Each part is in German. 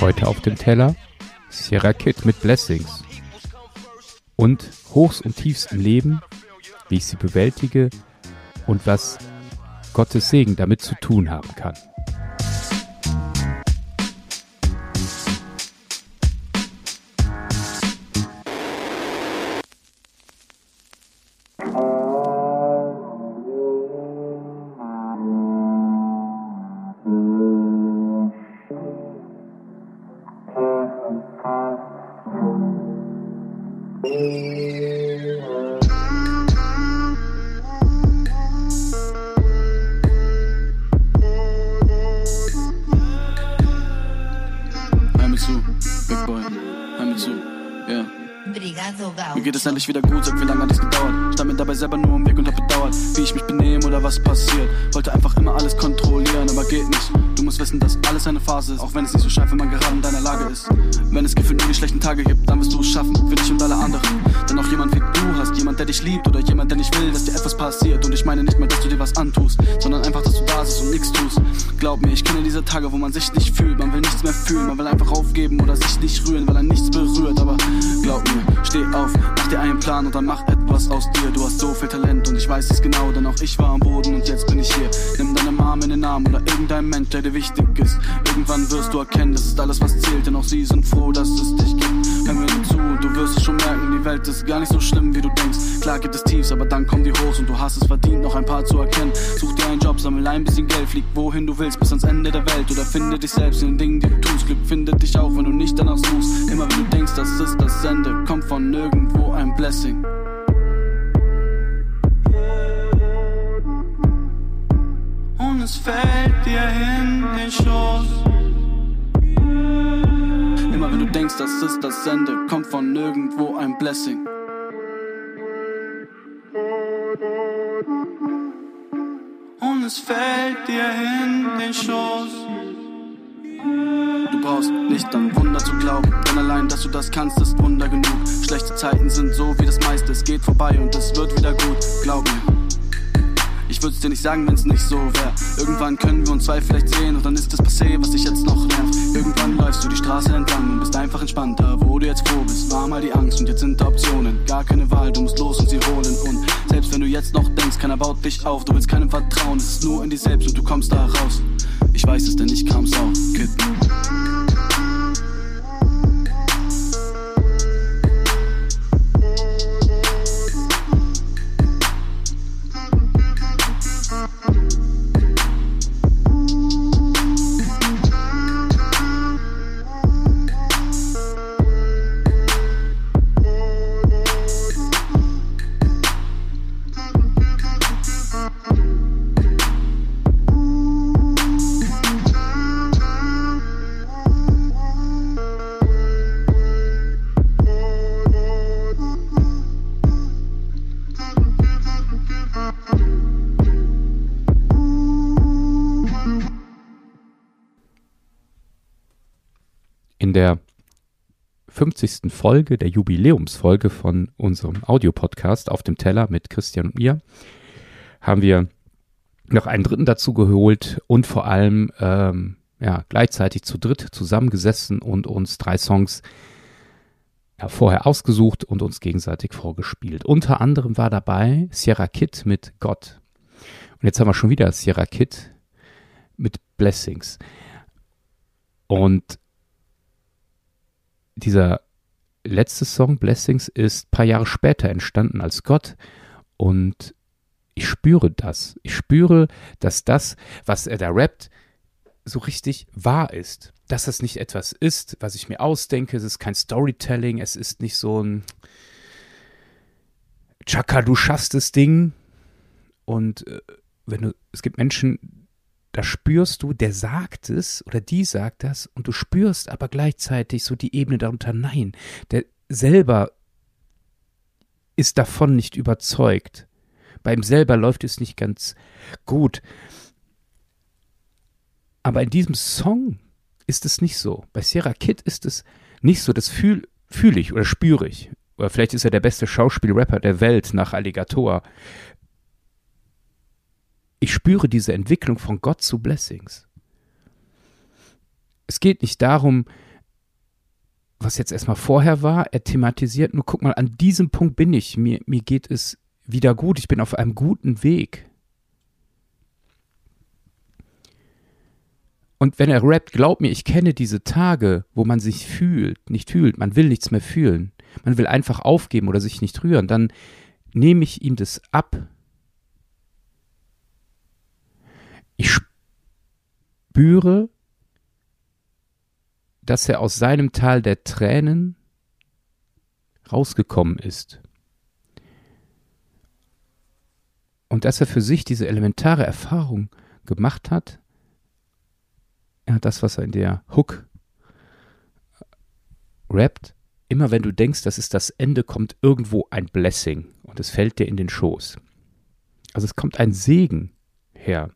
Heute auf dem Teller Sierra Kid mit Blessings. Und Hochs und Tiefs im Leben, wie ich sie bewältige und was Gottes Segen damit zu tun haben kann. Endlich wieder gut, sag wie lange hat es gedauert. Stand mir dabei selber nur im Weg und hab bedauert, wie ich mich benehme oder was passiert. Wollte einfach immer alles kontrollieren, aber geht nicht. Du musst wissen, dass alles eine Phase ist, auch wenn es nicht so scheint, wenn man gerade in deiner Lage ist. Wenn es gefühlt nur die schlechten Tage gibt, dann wirst du es schaffen, für dich und alle anderen. Denn auch jemand wie du hast, jemand, der dich liebt oder jemand, der nicht will, dass dir etwas passiert. Und ich meine nicht mal, dass du dir was antust, sondern einfach, dass du da bist und nichts tust. Glaub mir, ich kenne diese Tage, wo man sich nicht fühlt, man will nichts mehr fühlen, man will einfach aufgeben oder sich nicht rühren, weil er nichts berührt. Aber glaub mir, steh auf, mach dir einen Plan und dann mach etwas aus dir. Du hast so viel Talent und ich weiß es genau, denn auch ich war am Boden und jetzt bin ich hier. Nimm deine Mom in den Arm oder irgendein Mensch, der dir wichtig ist. Irgendwann wirst du erkennen, das ist alles, was zählt, denn auch sie sind froh, dass es dich gibt. Hör mir nur zu und du wirst es schon merken, die Welt ist gar nicht so schlimm, wie du denkst. Klar gibt es Tiefs, aber dann kommen die Hochs und du hast es verdient, noch ein paar zu erkennen. Such dir einen Job, sammel ein bisschen Geld, flieg wohin du willst, bis ans Ende der Welt oder finde dich selbst in den Dingen, die du tust. Glück findet dich auch, wenn du nicht danach suchst. Immer wenn du denkst, das ist das Ende, kommt von nirgendwo ein Blessing. Und es fällt dir in den Schoß. Immer wenn du denkst, das ist das Ende, kommt von nirgendwo ein Blessing. Und es fällt dir in den Schoß. Du brauchst nicht an Wunder zu glauben, denn allein, dass du das kannst, ist Wunder genug. Schlechte Zeiten sind so wie das meiste, es geht vorbei und es wird wieder gut, glaub mir. Ich würd's dir nicht sagen, wenn's nicht so wär. Irgendwann können wir uns zwei vielleicht sehen und dann ist das passé, was dich jetzt noch nervt. Irgendwann läufst du die Straße entlang und bist einfach entspannter, wo du jetzt froh bist. War mal die Angst und jetzt sind da Optionen. Gar keine Wahl, du musst los und sie holen. Und selbst wenn du jetzt noch denkst, keiner baut dich auf, du willst keinem vertrauen. Es ist nur in dir selbst und du kommst da raus. Ich weiß es, denn ich kam's auch, Kid. Der 50. Folge, der Jubiläumsfolge von unserem Audiopodcast auf dem Teller mit Christian und mir, haben wir noch einen dritten dazu geholt und vor allem ähm, ja, gleichzeitig zu dritt zusammengesessen und uns drei Songs ja, vorher ausgesucht und uns gegenseitig vorgespielt. Unter anderem war dabei Sierra Kid mit Gott. Und jetzt haben wir schon wieder Sierra Kid mit Blessings. Und dieser letzte Song, Blessings, ist ein paar Jahre später entstanden als Gott. Und ich spüre das. Ich spüre, dass das, was er da rappt, so richtig wahr ist. Dass das nicht etwas ist, was ich mir ausdenke. Es ist kein Storytelling. Es ist nicht so ein Chaka, du schaffst das Ding. Und äh, wenn du, es gibt Menschen, da spürst du, der sagt es oder die sagt das und du spürst aber gleichzeitig so die Ebene darunter. Nein, der selber ist davon nicht überzeugt. Bei ihm selber läuft es nicht ganz gut. Aber in diesem Song ist es nicht so. Bei Sierra Kid ist es nicht so. Das fühle fühl ich oder spüre ich. Oder vielleicht ist er der beste Schauspielrapper der Welt nach Alligator ich spüre diese Entwicklung von Gott zu Blessings. es geht nicht darum, was jetzt erstmal vorher war. Er thematisiert nur, guck mal, an diesem Punkt bin ich. Mir, mir geht es wieder gut. Ich bin auf einem guten Weg. Und wenn er rappt, glaub mir, ich kenne diese Tage, wo man sich fühlt, nicht fühlt, man will nichts mehr fühlen, man will einfach aufgeben oder sich nicht rühren, dann nehme ich ihm das ab. Ich spüre, dass er aus seinem Tal der Tränen rausgekommen ist. Und dass er für sich diese elementare Erfahrung gemacht hat, ja, das, was er in der Hook rappt, immer wenn du denkst, das ist das Ende, kommt irgendwo ein Blessing und es fällt dir in den Schoß. Also es kommt ein Segen her.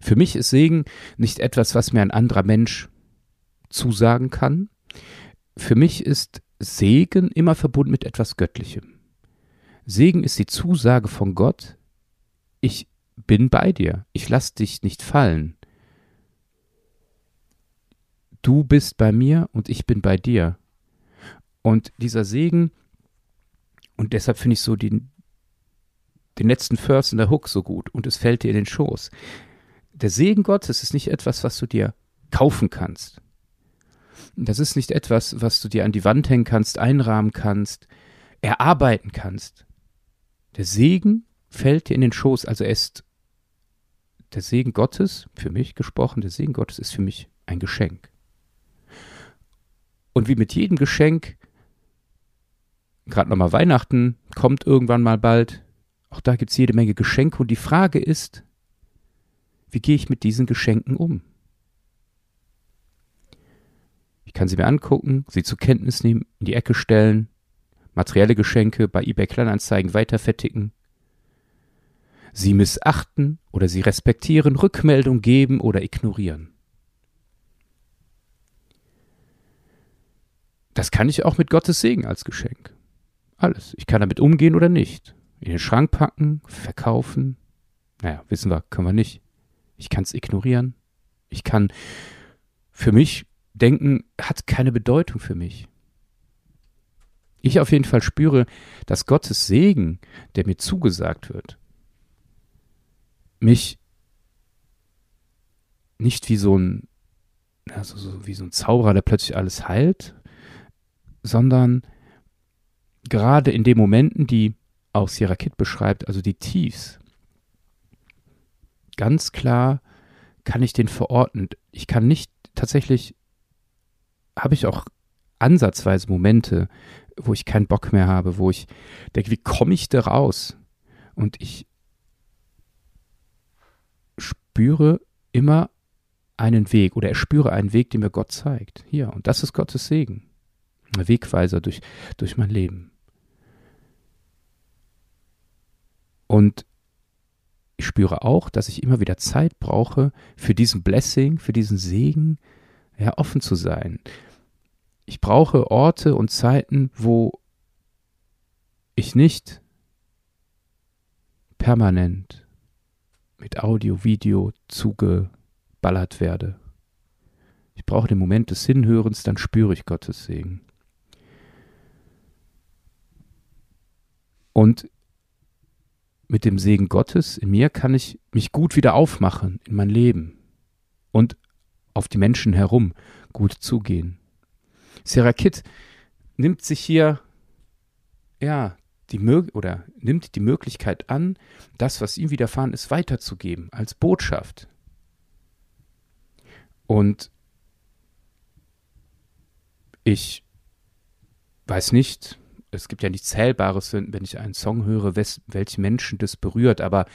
Für mich ist Segen nicht etwas, was mir ein anderer Mensch zusagen kann. Für mich ist Segen immer verbunden mit etwas Göttlichem. Segen ist die Zusage von Gott, ich bin bei dir, ich lass dich nicht fallen du bist bei mir und ich bin bei dir. Und dieser Segen, und deshalb finde ich so den, den letzten Verse in der Hook so gut und es fällt dir in den Schoß. Der Segen Gottes ist nicht etwas, was du dir kaufen kannst. Das ist nicht etwas, was du dir an die Wand hängen kannst, einrahmen kannst, erarbeiten kannst. Der Segen fällt dir in den Schoß, also er ist der Segen Gottes, für mich gesprochen, der Segen Gottes ist für mich ein Geschenk. Und wie mit jedem Geschenk, gerade nochmal Weihnachten, kommt irgendwann mal bald, auch da gibt es jede Menge Geschenke und die Frage ist, wie gehe ich mit diesen Geschenken um? Ich kann sie mir angucken, sie zur Kenntnis nehmen, in die Ecke stellen, materielle Geschenke bei eBay Kleinanzeigen weiterverticken, sie missachten oder sie respektieren, Rückmeldung geben oder ignorieren. Das kann ich auch mit Gottes Segen als Geschenk. Alles. Ich kann damit umgehen oder nicht. In den Schrank packen, verkaufen. Naja, wissen wir, können wir nicht. Ich kann es ignorieren. Ich kann für mich denken, hat keine Bedeutung für mich. Ich auf jeden Fall spüre, dass Gottes Segen, der mir zugesagt wird, mich nicht wie so ein, also so wie so ein Zauberer, der plötzlich alles heilt, sondern gerade in den Momenten, die auch Sierra Kid beschreibt, also die Tiefs, ganz klar kann ich den verorten. Ich kann nicht tatsächlich, habe ich auch ansatzweise Momente, wo ich keinen Bock mehr habe, wo ich denke, wie komme ich da raus? Und ich spüre immer einen Weg oder er spüre einen Weg, den mir Gott zeigt. Hier, und das ist Gottes Segen. Wegweiser durch, durch mein Leben. Und ich spüre auch, dass ich immer wieder Zeit brauche, für diesen Blessing, für diesen Segen, ja, offen zu sein. Ich brauche Orte und Zeiten, wo ich nicht permanent mit Audio, Video zugeballert werde. Ich brauche den Moment des Hinhörens, dann spüre ich Gottes Segen. Und mit dem Segen Gottes in mir kann ich mich gut wieder aufmachen in mein Leben und auf die Menschen herum gut zugehen. Sarah Kitt nimmt sich hier, ja, die oder nimmt die Möglichkeit an, das, was ihm widerfahren ist, weiterzugeben als Botschaft. Und ich weiß nicht, es gibt ja nichts Zählbares, wenn, wenn ich einen Song höre, wes, welche Menschen das berührt. Aber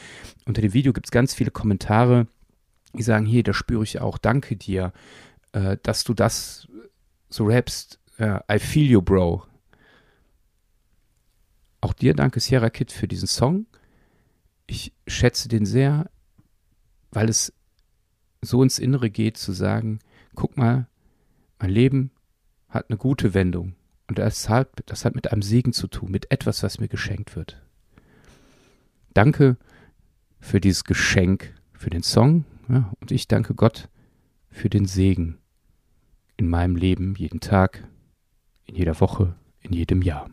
unter dem Video gibt es ganz viele Kommentare, die sagen, hier, da spüre ich auch, danke dir, äh, dass du das so rappst. Ja, I feel you, bro. Auch dir danke, Sierra Kid, für diesen Song. Ich schätze den sehr, weil es so ins Innere geht, zu sagen, guck mal, mein Leben hat eine gute Wendung. Und das hat, das hat mit einem Segen zu tun, mit etwas, was mir geschenkt wird. Danke für dieses Geschenk, für den Song. Ja, und ich danke Gott für den Segen, in meinem Leben jeden Tag, in jeder Woche, in jedem Jahr.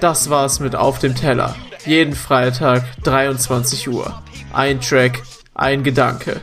Das war's mit Auf dem Teller. Jeden Freitag 23 Uhr. Ein Track, ein Gedanke.